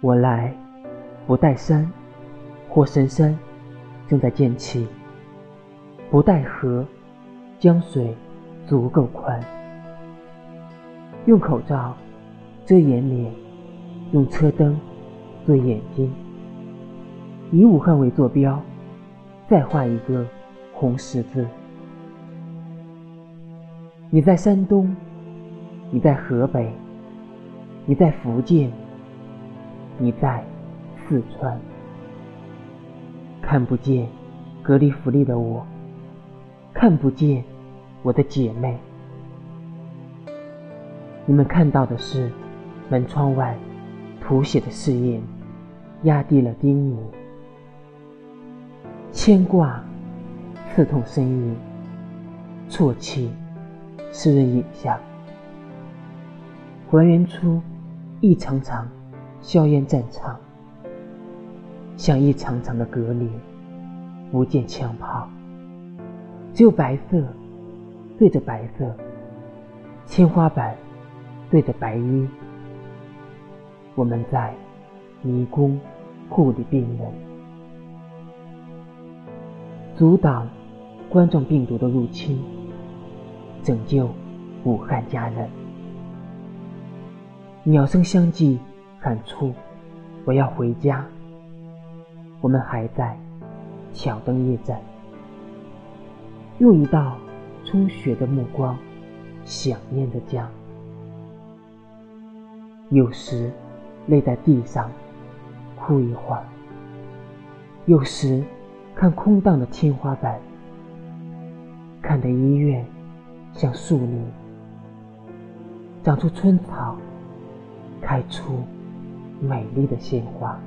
我来，不带山，火神山正在建起；不带河，江水足够宽。用口罩遮掩脸，用车灯做眼睛。以武汉为坐标，再画一个红十字。你在山东，你在河北，你在福建。你在四川，看不见隔离福利的我，看不见我的姐妹。你们看到的是门窗外涂写的誓言，压低了叮咛，牵挂刺痛声音，啜泣湿润影像，还原出一场场。硝烟战场，像一场场的隔离，不见枪炮，只有白色对着白色，天花板对着白衣。我们在迷宫护理病人，阻挡冠状病毒的入侵，拯救武汉家人。鸟声相继。喊出：“我要回家。”我们还在挑灯夜战，用一道充血的目光想念着家。有时累在地上哭一会儿，有时看空荡的天花板，看的医院像树林，长出春草，开出。美丽的鲜花。